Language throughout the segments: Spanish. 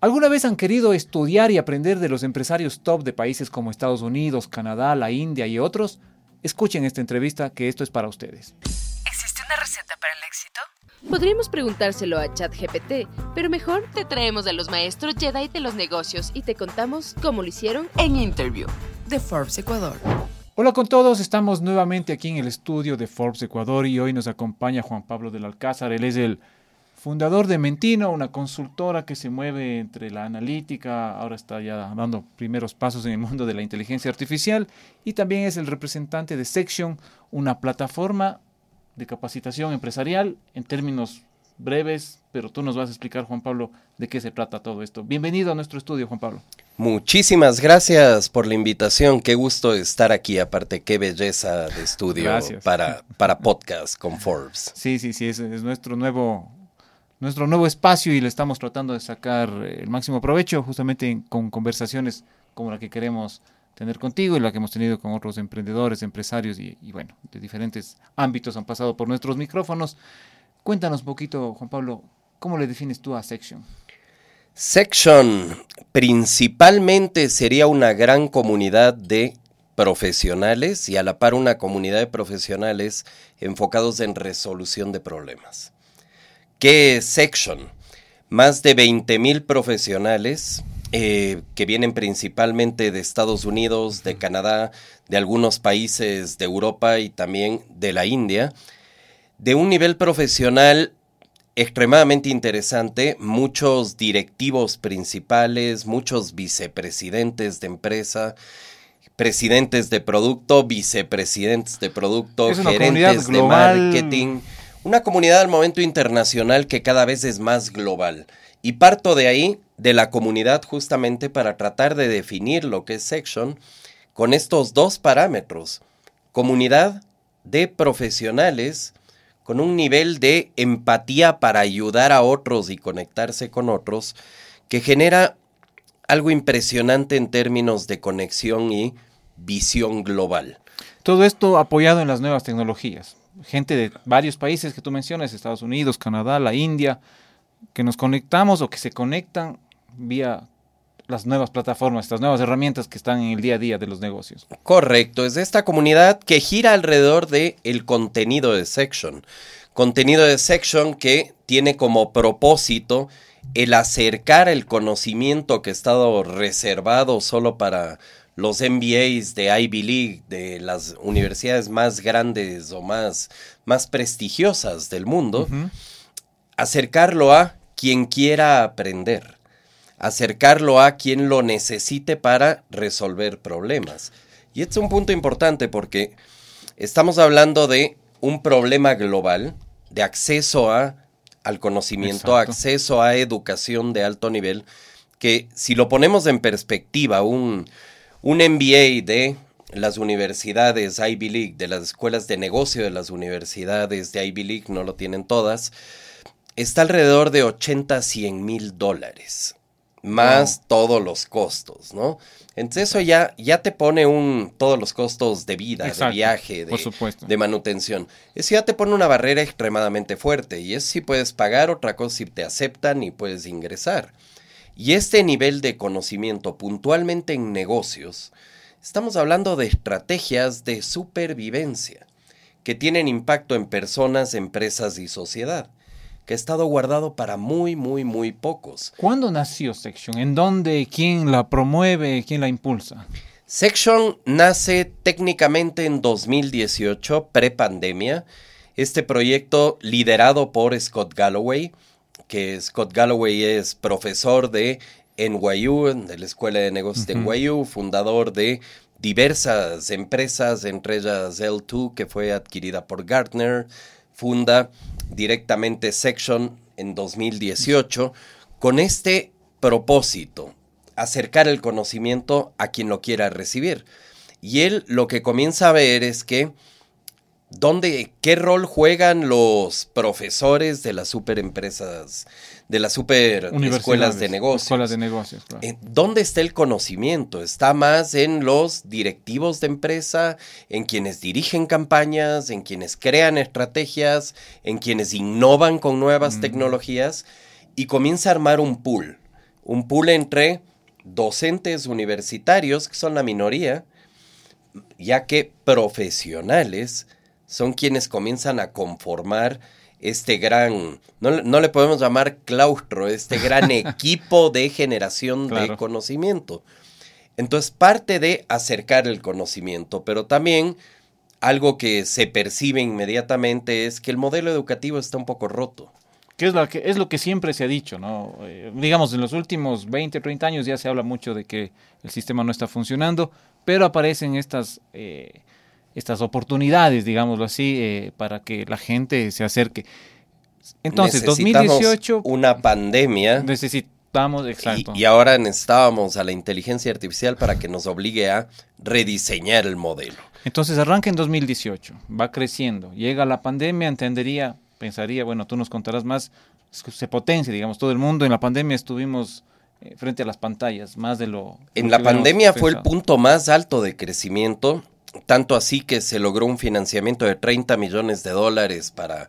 ¿Alguna vez han querido estudiar y aprender de los empresarios top de países como Estados Unidos, Canadá, la India y otros? Escuchen esta entrevista que esto es para ustedes. ¿Existe una receta para el éxito? Podríamos preguntárselo a ChatGPT, pero mejor te traemos a los maestros Jedi de los negocios y te contamos cómo lo hicieron En Interview de Forbes Ecuador. Hola con todos, estamos nuevamente aquí en el estudio de Forbes Ecuador y hoy nos acompaña Juan Pablo del Alcázar. Él es el fundador de Mentino, una consultora que se mueve entre la analítica, ahora está ya dando primeros pasos en el mundo de la inteligencia artificial y también es el representante de Section, una plataforma de capacitación empresarial en términos breves, pero tú nos vas a explicar, Juan Pablo, de qué se trata todo esto. Bienvenido a nuestro estudio, Juan Pablo. Muchísimas gracias por la invitación. Qué gusto estar aquí. Aparte, qué belleza de estudio Gracias. para, para podcast con Forbes. Sí, sí, sí, es, es nuestro nuevo nuestro nuevo espacio y le estamos tratando de sacar eh, el máximo provecho justamente en- con conversaciones como la que queremos tener contigo y la que hemos tenido con otros emprendedores, empresarios y, y bueno, de diferentes ámbitos han pasado por nuestros micrófonos. Cuéntanos un poquito, Juan Pablo, ¿cómo le defines tú a Section? Section principalmente sería una gran comunidad de profesionales y a la par una comunidad de profesionales enfocados en resolución de problemas. ¿Qué es Section? Más de 20.000 profesionales eh, que vienen principalmente de Estados Unidos, de Canadá, de algunos países de Europa y también de la India, de un nivel profesional extremadamente interesante, muchos directivos principales, muchos vicepresidentes de empresa, presidentes de producto, vicepresidentes de producto, gerentes de marketing, una comunidad al momento internacional que cada vez es más global. Y parto de ahí, de la comunidad, justamente para tratar de definir lo que es Section con estos dos parámetros. Comunidad de profesionales con un nivel de empatía para ayudar a otros y conectarse con otros que genera algo impresionante en términos de conexión y visión global. Todo esto apoyado en las nuevas tecnologías. Gente de varios países que tú mencionas, Estados Unidos, Canadá, la India, que nos conectamos o que se conectan vía las nuevas plataformas, estas nuevas herramientas que están en el día a día de los negocios. Correcto, es esta comunidad que gira alrededor de el contenido de Section. Contenido de Section que tiene como propósito el acercar el conocimiento que ha estado reservado solo para los MBAs de Ivy League, de las universidades más grandes o más, más prestigiosas del mundo, acercarlo a quien quiera aprender, acercarlo a quien lo necesite para resolver problemas. Y este es un punto importante porque estamos hablando de un problema global de acceso a, al conocimiento, Exacto. acceso a educación de alto nivel, que si lo ponemos en perspectiva, un, un MBA de las universidades Ivy League, de las escuelas de negocio de las universidades de Ivy League, no lo tienen todas, está alrededor de 80 a 100 mil dólares, más todos los costos, ¿no? Entonces eso ya, ya te pone un, todos los costos de vida, Exacto, de viaje, de, manutención. Eso ya te pone una barrera extremadamente fuerte y eso sí puedes pagar, otra cosa si te aceptan y puedes ingresar. Y este nivel de conocimiento puntualmente en negocios, estamos hablando de estrategias de supervivencia que tienen impacto en personas, empresas y sociedad, que ha estado guardado para muy, muy, muy pocos. ¿Cuándo nació Section? ¿En dónde? ¿Quién la promueve? ¿Quién la impulsa? Section nace técnicamente en 2018, prepandemia. Este proyecto liderado por Scott Galloway, que Scott Galloway es profesor de NYU, de la Escuela de Negocios de. NYU, fundador de diversas empresas, entre ellas L2, que fue adquirida por Gartner, funda directamente Section en 2018, con este propósito, acercar el conocimiento a quien lo quiera recibir. Y él lo que comienza a ver es que ¿Dónde, qué rol juegan los profesores de las superempresas, de las super escuelas Universidades, de negocios? Escuelas de negocios, claro. Eh, ¿Dónde está el conocimiento? ¿Está más en los directivos de empresa, en quienes dirigen campañas, en quienes crean estrategias, en quienes innovan con nuevas Mm. tecnologías? Y comienza a armar un pool, un pool entre docentes universitarios, que son la minoría, ya que profesionales son quienes comienzan a conformar este gran, no, le podemos llamar claustro, este gran equipo de generación de conocimiento. Entonces, parte de acercar el conocimiento, pero también algo que se percibe inmediatamente es que el modelo educativo está un poco roto. Que es, lo que es lo que siempre se ha dicho, ¿no? Eh, digamos, en los últimos 20, 30 años ya se habla mucho de que el sistema no está funcionando, pero aparecen estas, eh, estas oportunidades, digámoslo así, eh, para que la gente se acerque. Entonces, 2018... Una pandemia. Necesitamos, exacto. Y, y, ahora necesitábamos a la inteligencia artificial para que nos obligue a rediseñar el modelo. Entonces arranca en 2018, va creciendo, llega la pandemia, entendería pensaría, bueno, tú nos contarás más, se potencia, digamos, todo el mundo en la pandemia estuvimos eh, frente a las pantallas, más de lo... En la pandemia fue el punto más alto de crecimiento, tanto así que se logró un financiamiento de 30 millones de dólares para,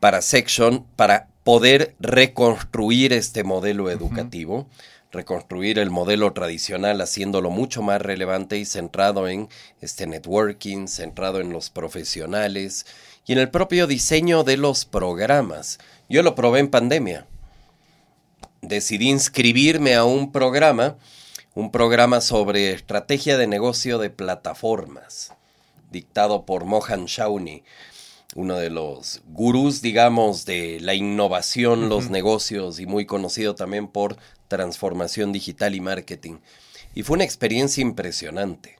para Section, para poder reconstruir este modelo educativo. reconstruir el modelo tradicional haciéndolo mucho más relevante y centrado en este networking, centrado en los profesionales y en el propio diseño de los programas. Yo lo probé en pandemia. Decidí inscribirme a un programa, un programa sobre estrategia de negocio de plataformas, dictado por Mohan Shawnee, uno de los gurús, digamos, de la innovación, los negocios y muy conocido también por transformación digital y marketing. Y fue una experiencia impresionante.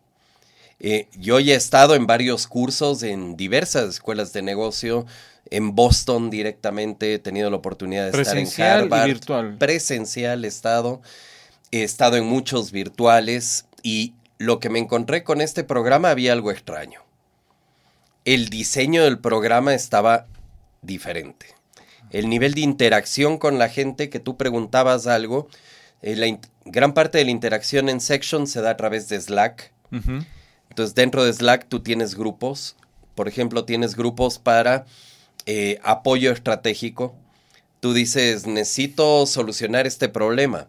Eh, yo ya he estado en varios cursos en diversas escuelas de negocio. En Boston directamente he tenido la oportunidad de estar en Harvard. Y virtual. Presencial he estado. He estado en muchos virtuales. Y lo que me encontré con este programa había algo extraño. El diseño del programa estaba diferente. El nivel de interacción con la gente que tú preguntabas algo. Eh, la gran parte de la interacción en Section se da a través de Slack. Entonces, dentro de Slack tú tienes grupos. Por ejemplo, tienes grupos para eh, apoyo estratégico. Tú dices, necesito solucionar este problema.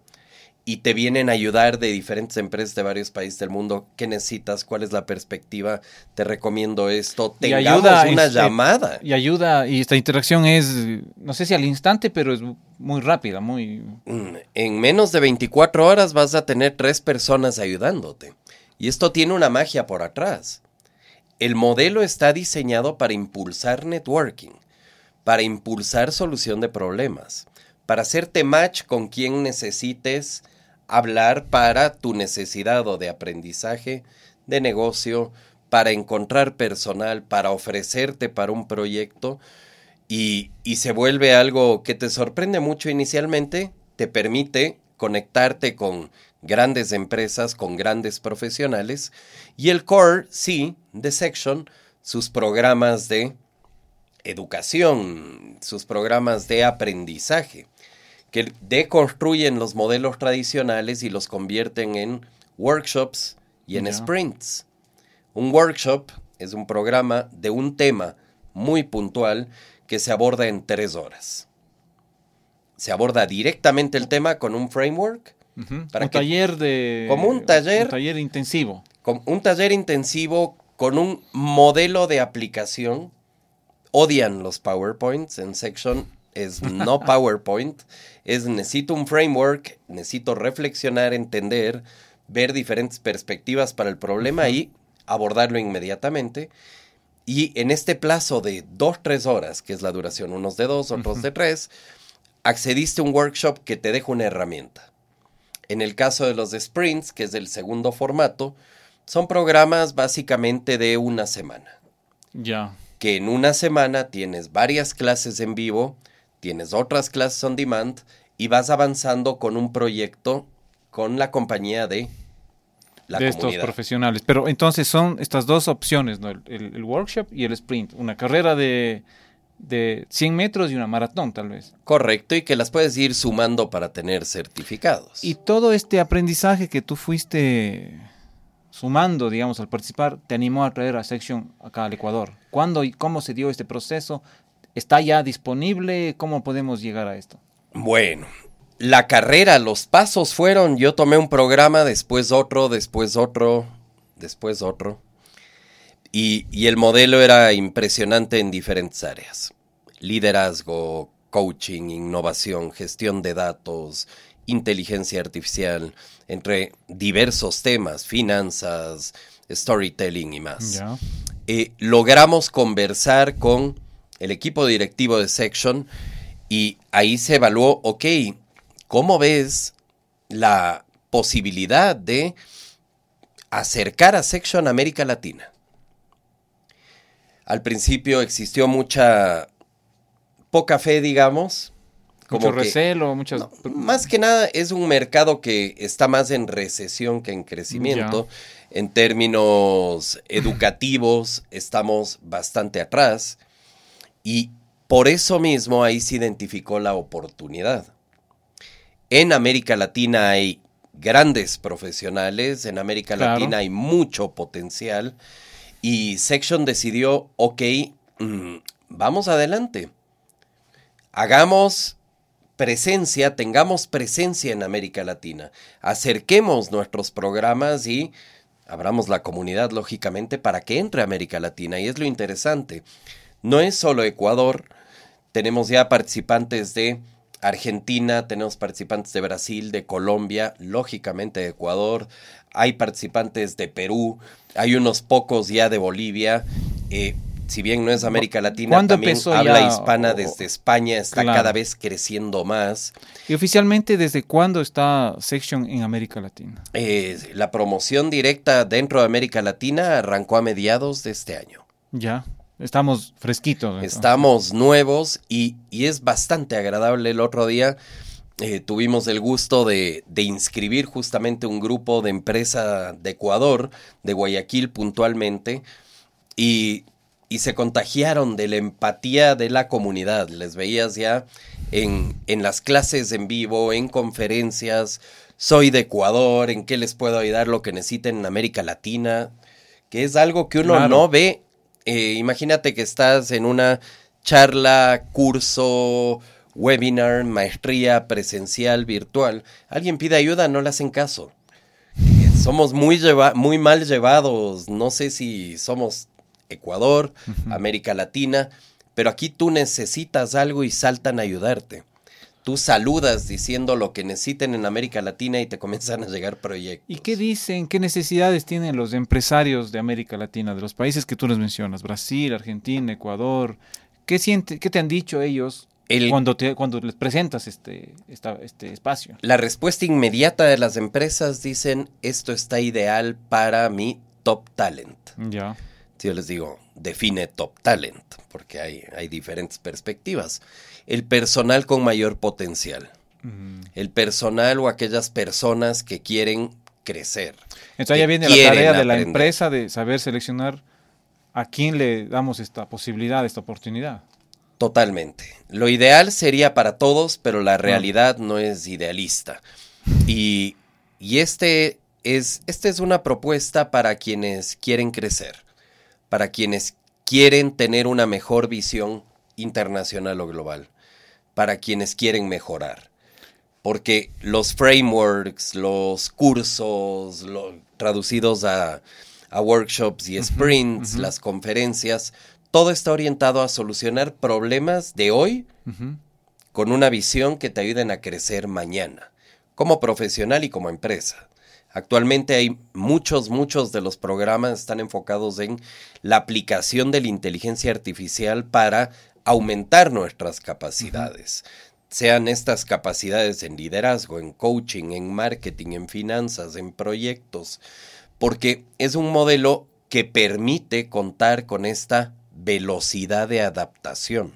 Y te vienen a ayudar de diferentes empresas de varios países del mundo. ¿Qué necesitas? ¿Cuál es la perspectiva? Te recomiendo esto. Tengamos ayuda, una este, llamada. Y ayuda, y esta interacción es, no sé si al instante, pero es muy rápida, muy... Mm, en menos de 24 horas vas a tener tres personas ayudándote. Y esto tiene una magia por atrás. El modelo está diseñado para impulsar networking, para impulsar solución de problemas, para hacerte match con quien necesites hablar para tu necesidad o de aprendizaje, de negocio, para encontrar personal, para ofrecerte para un proyecto y, y se vuelve algo que te sorprende mucho inicialmente, te permite conectarte con grandes empresas con grandes profesionales y el core, sí, de Section, sus programas de educación, sus programas de aprendizaje, que deconstruyen los modelos tradicionales y los convierten en workshops y en sprints. Un workshop es un programa de un tema muy puntual que se aborda en tres horas. Se aborda directamente el tema con un framework un taller de... Como un taller... Un taller intensivo. un taller intensivo con un modelo de aplicación. Odian los PowerPoints en Section. Es no PowerPoint. es necesito un framework, necesito reflexionar, entender, ver diferentes perspectivas para el problema y abordarlo inmediatamente. Y en este plazo de dos, tres horas, que es la duración, unos de dos, otros de tres, accediste a un workshop que te deja una herramienta. En el caso de los sprints, que es el segundo formato, son programas básicamente de una semana. Ya. Que en una semana tienes varias clases en vivo, tienes otras clases on demand y vas avanzando con un proyecto con la compañía de la de estos profesionales. Pero entonces son estas dos opciones, ¿no? el workshop y el sprint. Una carrera de de 100 metros y una maratón tal vez. Correcto, y que las puedes ir sumando para tener certificados. Y todo este aprendizaje que tú fuiste sumando, digamos, al participar, te animó a traer a Section acá al Ecuador. ¿Cuándo y cómo se dio este proceso? ¿Está ya disponible? ¿Cómo podemos llegar a esto? Bueno, la carrera, los pasos fueron, yo tomé un programa, después otro, después otro, después otro. Y, y el modelo era impresionante en diferentes áreas. Liderazgo, coaching, innovación, gestión de datos, inteligencia artificial, entre diversos temas, finanzas, storytelling y más. Ya. Eh, logramos conversar con el equipo directivo de Section y ahí se evaluó, ok, ¿cómo ves la posibilidad de acercar a Section a América Latina? Al principio existió mucha poca fe, digamos. Mucho que- recelo, muchas... no, más que nada es un mercado que está más en recesión que en crecimiento. En términos educativos estamos bastante atrás y por eso mismo ahí se identificó la oportunidad. En América Latina hay grandes profesionales, en América Claro. Latina hay mucho potencial y Section decidió, ok, mm, vamos adelante. Hagamos presencia, tengamos presencia en América Latina. Acerquemos nuestros programas y abramos la comunidad, lógicamente, para que entre a América Latina. Y es lo interesante. No es solo Ecuador, tenemos ya participantes de Argentina, tenemos participantes de Brasil, de Colombia, lógicamente de Ecuador, hay participantes de Perú, hay unos pocos ya de Bolivia. eh, si bien no es América Latina, ¿Cuándo también habla ya, hispana o- desde España, está Claro. cada vez creciendo más. Y oficialmente, ¿desde cuándo está Section en América Latina? Eh, la promoción directa dentro de América Latina arrancó a mediados de este año. Ya, estamos fresquitos. Estamos nuevos y, y es bastante agradable. El otro día eh, tuvimos el gusto de, de inscribir justamente un grupo de empresa de Ecuador, de Guayaquil puntualmente, y, y se contagiaron de la empatía de la comunidad. Les veías ya en, en las clases en vivo, en conferencias. Soy de Ecuador, ¿en qué les puedo ayudar lo que necesiten en América Latina? Que es algo que uno Claro. no ve. Eh, imagínate que estás en una charla, curso, webinar, maestría presencial, virtual. Alguien pide ayuda, no le hacen caso. Eh, Somos muy, lleva- muy mal llevados. No sé si somos Ecuador, América Latina, pero aquí tú necesitas algo y saltan a ayudarte. Tú saludas diciendo lo que necesiten en América Latina y te comienzan a llegar proyectos. ¿Y qué dicen, qué necesidades tienen los empresarios de América Latina, de los países que tú les mencionas, Brasil, Argentina, Ecuador? ¿Qué, siente, qué te han dicho ellos El- cuando, te, cuando les presentas este, esta- este espacio? La respuesta inmediata de las empresas dicen, esto está ideal para mi top talent. Ya. Si yo les digo, define top talent, porque hay, hay diferentes perspectivas. El personal con mayor potencial. El personal o aquellas personas que quieren crecer. Entonces ya viene la tarea de la empresa de saber seleccionar a quién le damos esta posibilidad, esta oportunidad. Totalmente. Lo ideal sería para todos, pero la realidad no es idealista. Y, y este es, esta es una propuesta para quienes quieren crecer, para quienes quieren tener una mejor visión internacional o global, para quienes quieren mejorar. Porque los frameworks, los cursos, lo- traducidos a, a workshops y sprints, las conferencias, todo está orientado a solucionar problemas de hoy con una visión que te ayuden a crecer mañana, como profesional y como empresa. Actualmente hay muchos, muchos de los programas están enfocados en la aplicación de la inteligencia artificial para aumentar nuestras capacidades. Sean estas capacidades en liderazgo, en coaching, en marketing, en finanzas, en proyectos, porque es un modelo que permite contar con esta velocidad de adaptación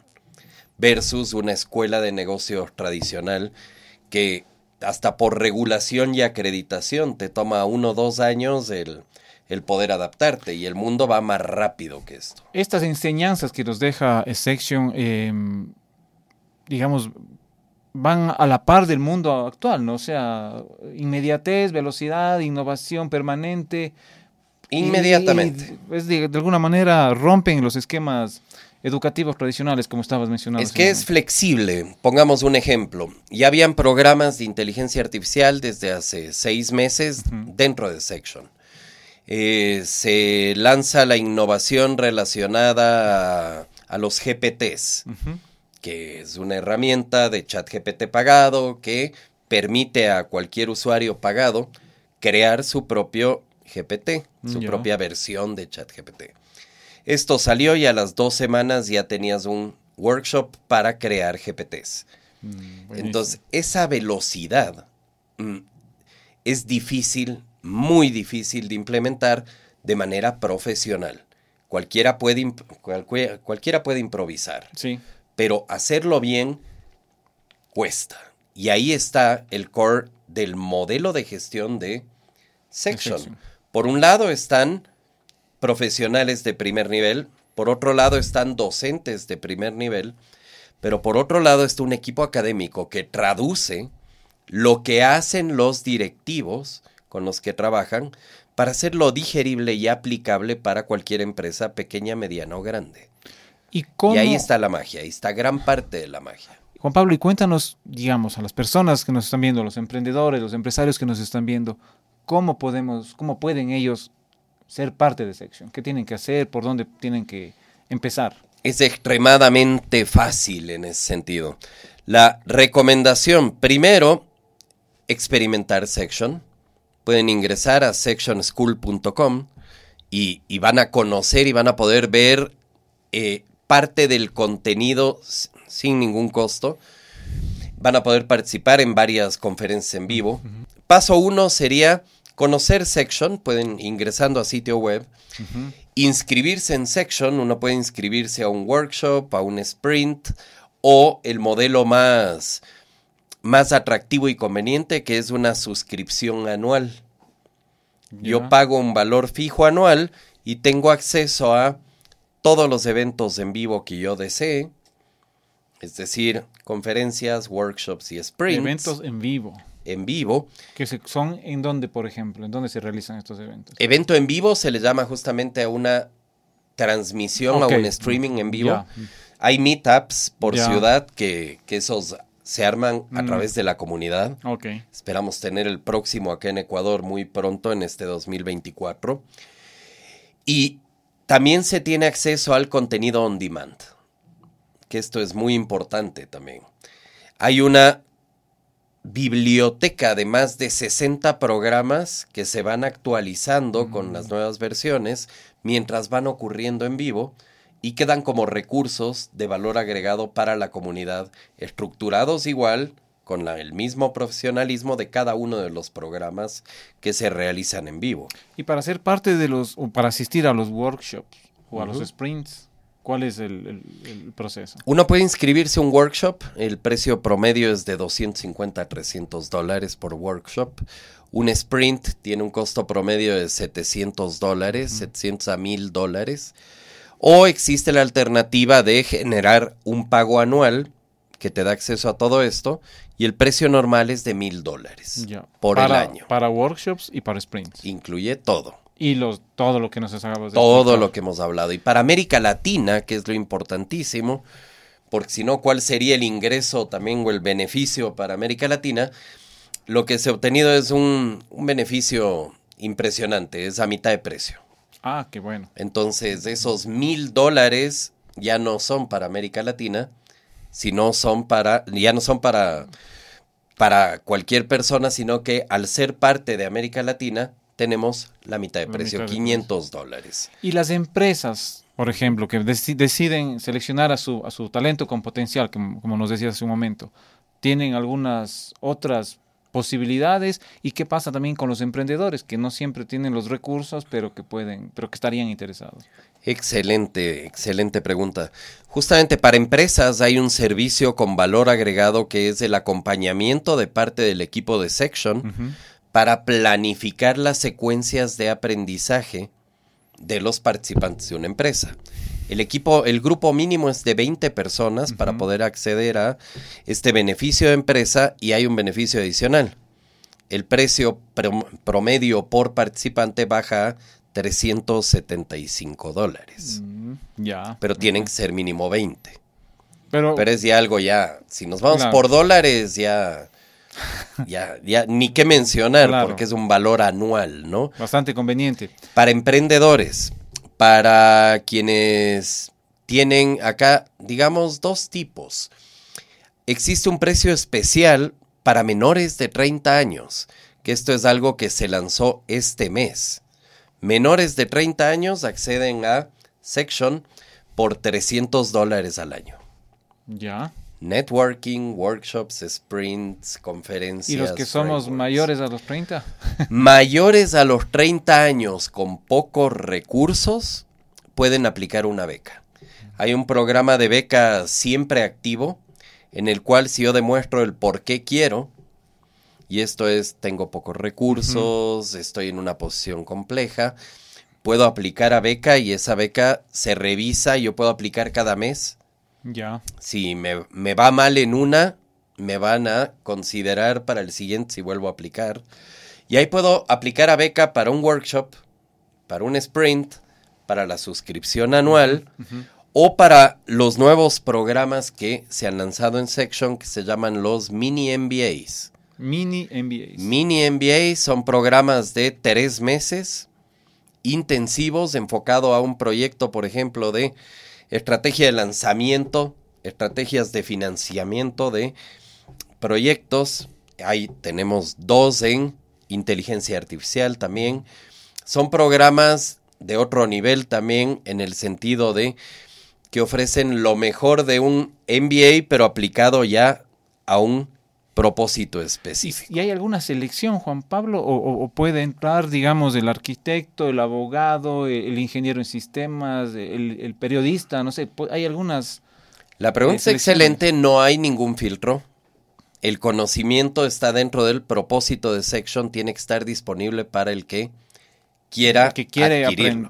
versus una escuela de negocios tradicional que hasta por regulación y acreditación te toma uno o dos años el, el poder adaptarte y el mundo va más rápido que esto. Estas enseñanzas que nos deja Section, eh, digamos, van a la par del mundo actual, ¿no? O sea, inmediatez, velocidad, innovación permanente. Inmediatamente. y, de, de alguna manera rompen los esquemas educativos tradicionales, como estabas mencionando. Es que es flexible. Pongamos un ejemplo. Ya habían programas de inteligencia artificial desde hace seis meses dentro de Section. Eh, se lanza la innovación relacionada a, los GPTs, que es una herramienta de chat GPT pagado que permite a cualquier usuario pagado crear su propio GPT, su propia versión de chat GPT. Esto salió y a las dos semanas ya tenías un workshop para crear GPTs. Mm, Entonces, esa velocidad mm, es difícil muy difícil de implementar de manera profesional. Cualquiera puede, cualquiera puede improvisar, sí. pero hacerlo bien cuesta. Y ahí está el core del modelo de gestión de Section. Por un lado están profesionales de primer nivel, por otro lado están docentes de primer nivel, pero por otro lado está un equipo académico que traduce lo que hacen los directivos con los que trabajan para hacerlo digerible y aplicable para cualquier empresa pequeña, mediana o grande. ¿Y, ahí está la magia, ahí está gran parte de la magia. Juan Pablo, y cuéntanos, digamos, a las personas que nos están viendo, los emprendedores, los empresarios que nos están viendo, cómo podemos, cómo pueden ellos ser parte de Section, qué tienen que hacer, por dónde tienen que empezar. Es extremadamente fácil en ese sentido. La recomendación, primero, experimentar Section pueden ingresar a sectionschool.com y, van a conocer y van a poder ver eh, parte del contenido sin ningún costo. Van a poder participar en varias conferencias en vivo. Paso uno sería conocer Section, pueden ingresando a sitio web, inscribirse en Section, uno puede inscribirse a un workshop, a un sprint o el modelo más más atractivo y conveniente, que es una suscripción anual. Yo pago un valor fijo anual y tengo acceso a todos los eventos en vivo que yo desee, es decir, conferencias, workshops y sprints. Eventos en vivo. En vivo. Que son en dónde, por ejemplo, en dónde se realizan estos eventos. Evento en vivo se le llama justamente a una transmisión, a un streaming en vivo. Hay meetups por ciudad que, que esos se arman a mm. través de la comunidad. Esperamos tener el próximo acá en Ecuador muy pronto, en este 2024. Y también se tiene acceso al contenido on demand, que esto es muy importante también. Hay una biblioteca de más de 60 programas que se van actualizando con las mm. nuevas versiones mientras van ocurriendo en vivo y quedan como recursos de valor agregado para la comunidad, estructurados igual con el mismo profesionalismo de cada uno de los programas que se realizan en vivo. Y para ser parte de los, o para asistir a los workshops o a los sprints, ¿cuál es el, proceso? Uno puede inscribirse a un workshop, el precio promedio es de 250 a 300 dólares por workshop. Un sprint tiene un costo promedio de 700 dólares, 700 a 1000 dólares. O existe la alternativa de generar un pago anual que te da acceso a todo esto y el precio normal es de mil dólares por el año. Para workshops y para sprints. Incluye todo. Y los, todo lo que nos acabamos de Todo lo que hemos hablado. Y para América Latina, que es lo importantísimo, porque si no, ¿cuál sería el ingreso también o el beneficio para América Latina? Lo que se ha obtenido es un, un beneficio impresionante, es a mitad de precio. Ah, qué bueno. Entonces, esos mil dólares ya no son para América Latina, sino son para, ya no son para, para cualquier persona, sino que al ser parte de América Latina, tenemos la mitad de precio, 500 dólares. Y las empresas, por ejemplo, que deciden seleccionar a su, a su talento con potencial, como nos decías hace un momento, ¿tienen algunas otras posibilidades y qué pasa también con los emprendedores que no siempre tienen los recursos pero que pueden pero que estarían interesados excelente excelente pregunta. Justamente para empresas hay un servicio con valor agregado que es el acompañamiento de parte del equipo de section para planificar las secuencias de aprendizaje de los participantes de una empresa el equipo, el grupo mínimo es de 20 personas para poder acceder a este beneficio de empresa y hay un beneficio adicional. El precio promedio por participante baja a 375 dólares. Mm, ya. Pero tienen que ser mínimo 20. Pero, Pero es ya algo ya, si nos vamos Claro. por dólares, ya, ya, ya, ni qué mencionar, Claro. porque es un valor anual, ¿no? bastante conveniente. Para emprendedores, para quienes tienen acá, digamos, dos tipos. Existe un precio especial para menores de 30 años, que esto es algo que se lanzó este mes. Menores de 30 años acceden a Section por 300 dólares al año. Ya. Networking, workshops, sprints, conferencias. Y los que somos frameworks. mayores a los 30. Mayores a los 30 años con pocos recursos pueden aplicar una beca. Hay un programa de beca siempre activo en el cual si yo demuestro el por qué quiero, y esto es, tengo pocos recursos, estoy en una posición compleja, puedo aplicar a beca y esa beca se revisa y yo puedo aplicar cada mes. Ya. Si me, me va mal en una, me van a considerar para el siguiente si vuelvo a aplicar. Y ahí puedo aplicar a beca para un workshop, para un sprint, para la suscripción anual o para los nuevos programas que se han lanzado en Section que se llaman los mini MBAs. Mini MBAs. Mini MBAs son programas de tres meses intensivos enfocado a un proyecto, por ejemplo, de estrategia de lanzamiento, estrategias de financiamiento de proyectos. Ahí tenemos dos en inteligencia artificial también. Son programas de otro nivel también en el sentido de que ofrecen lo mejor de un MBA, pero aplicado ya a un propósito ¿Y, específico. y hay alguna selección, Juan Pablo? ¿O, puede entrar, digamos, el arquitecto, el abogado, el, el ingeniero en sistemas, el, el periodista? No sé, hay algunas... La pregunta Eh, es selecciones. excelente, no hay ningún filtro. El conocimiento está dentro del propósito de Section, tiene que estar disponible para el que quiera que quiere adquirirlo.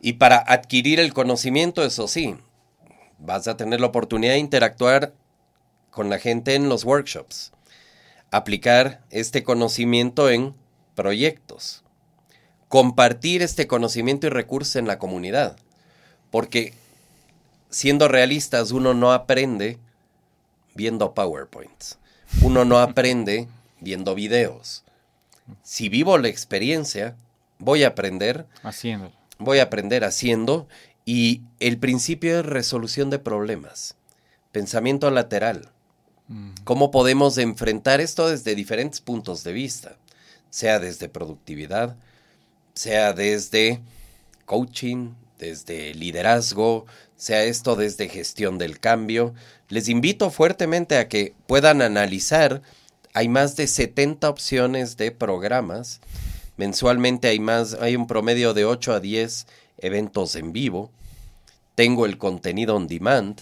Y para adquirir el conocimiento, eso sí, vas a tener la oportunidad de interactuar con la gente en los workshops, aplicar este conocimiento en proyectos, compartir este conocimiento y recursos en la comunidad, porque siendo realistas, uno no aprende viendo PowerPoints, uno no aprende viendo videos. Si vivo la experiencia, voy a aprender Haciéndolo. voy a aprender haciendo y el principio es resolución de problemas, pensamiento lateral. ¿Cómo podemos enfrentar esto desde diferentes puntos de vista? Sea desde productividad, sea desde coaching, desde liderazgo, sea esto desde gestión del cambio. Les invito fuertemente a que puedan analizar. Hay más de 70 opciones de programas. Mensualmente hay más, hay un promedio de 8 a 10 eventos en vivo. Tengo el contenido on demand.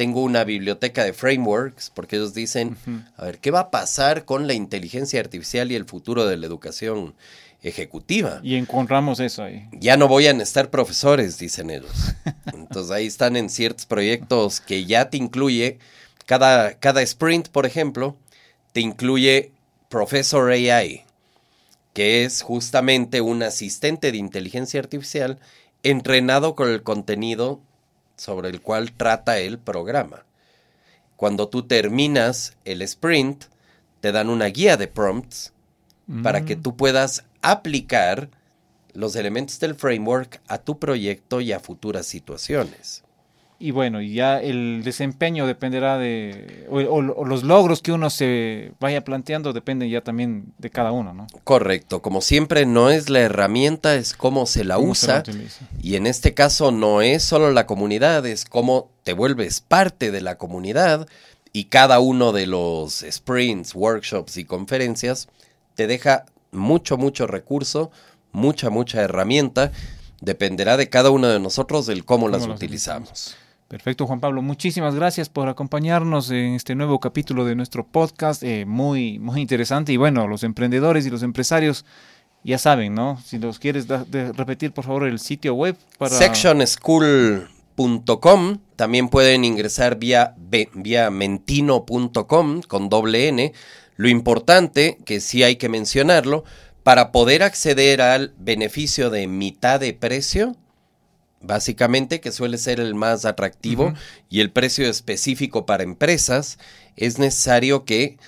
Tengo una biblioteca de frameworks, porque ellos dicen, a ver, ¿qué va a pasar con la inteligencia artificial y el futuro de la educación ejecutiva? Y encontramos eso ahí. Ya no voy a necesitar profesores, dicen ellos. Entonces ahí están en ciertos proyectos que ya te incluye, cada, cada sprint, por ejemplo, te incluye Professor AI, que es justamente un asistente de inteligencia artificial entrenado con el contenido sobre el cual trata el programa. Cuando tú terminas el sprint, te dan una guía de prompts para que tú puedas aplicar los elementos del framework a tu proyecto y a futuras situaciones. Y bueno, y ya el desempeño dependerá de... O, o- o los logros que uno se vaya planteando dependen ya también de cada uno, ¿no? Correcto, como siempre no es la herramienta, es cómo se la Cómo usa. Y en este caso no es solo la comunidad, es cómo te vuelves parte de la comunidad y cada uno de los sprints, workshops y conferencias te deja mucho, mucho recurso, mucha, mucha herramienta. Dependerá de cada uno de nosotros del cómo, las las utilizamos. Perfecto, Juan Pablo. Muchísimas gracias por acompañarnos en este nuevo capítulo de nuestro podcast. eh, muy, muy interesante. Y bueno, los emprendedores y los empresarios ya saben, ¿no? Si los quieres repetir, por favor, el sitio web para... sectionschool.com. También pueden ingresar vía, vía mentino.com con doble N. Lo importante, que sí hay que mencionarlo, para poder acceder al beneficio de mitad de precio, básicamente, que suele ser el más atractivo, y el precio específico para empresas, es necesario que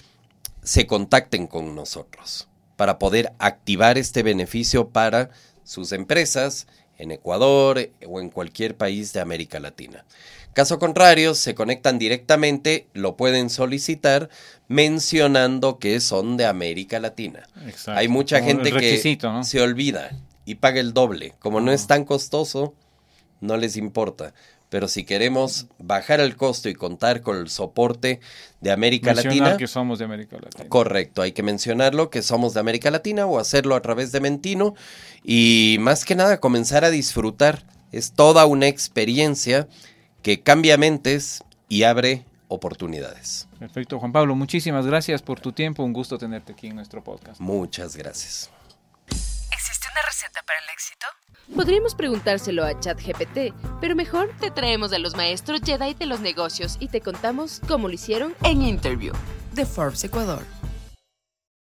se contacten con nosotros para poder activar este beneficio para sus empresas en Ecuador eh, o en cualquier país de América Latina. Caso contrario, se conectan directamente, lo pueden solicitar mencionando que son de América Latina. Exacto. Hay mucha gente que ¿no? se olvida y paga el doble. Como no es tan costoso, no les importa. Pero si queremos bajar el costo y contar con el soporte de América Mencionar Latina, que somos de América Latina. correcto, hay que mencionarlo, que somos de América Latina o hacerlo a través de Mentino y más que nada comenzar a disfrutar. Es toda una experiencia que cambia mentes y abre oportunidades. Perfecto, Juan Pablo, muchísimas gracias por tu tiempo. Un gusto tenerte aquí en nuestro podcast. Muchas gracias. ¿Existe una receta para el éxito? Podríamos preguntárselo a ChatGPT, pero mejor te traemos a los maestros Jedi de los negocios y te contamos cómo lo hicieron En Interview de Forbes Ecuador.